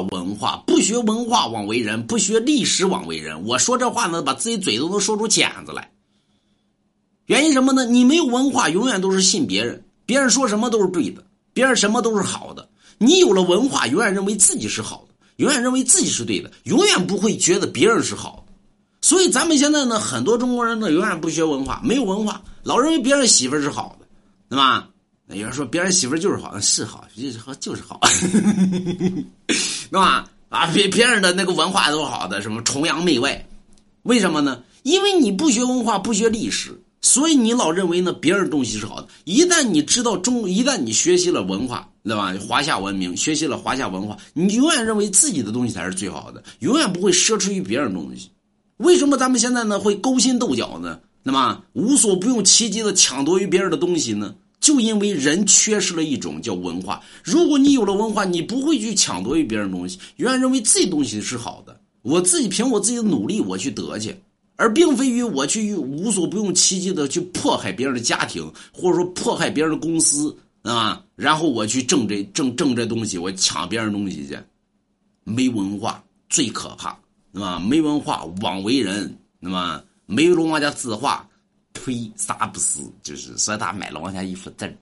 文化，不学文化枉为人，不学历史枉为人。我说这话呢，把自己嘴都能说出茧子来。原因什么呢？你没有文化，永远都是信别人，别人说什么都是对的，别人什么都是好的。你有了文化，永远认为自己是好的，永远认为自己是对的，永远不会觉得别人是好的。所以咱们现在呢，很多中国人呢，永远不学文化，没有文化，老认为别人媳妇是好的，对吧？有人说别人媳妇就是好，是好，就是好，就是好，是吧？啊，别别人的那个文化都好的，什么崇洋媚外，为什么呢？因为你不学文化，不学历史，所以你老认为呢别人东西是好的。一旦你知道中，一旦你学习了文化，对吧？华夏文明，学习了华夏文化，你永远认为自己的东西才是最好的，永远不会奢侈于别人东西。为什么咱们现在呢会勾心斗角呢？那么无所不用其极的抢夺于别人的东西呢？就因为人缺失了一种叫文化。如果你有了文化，你不会去抢夺于别人东西，永远认为自己东西是好的。我自己凭我自己的努力，我去得去，而并非于我去无所不用其极的去迫害别人的家庭，或者说迫害别人的公司啊，然后我去挣这挣挣这东西，我抢别人东西去。没文化最可怕，那么没文化枉为人，那么没有王家字画。呸！啥不是？就是说他买了王家一幅字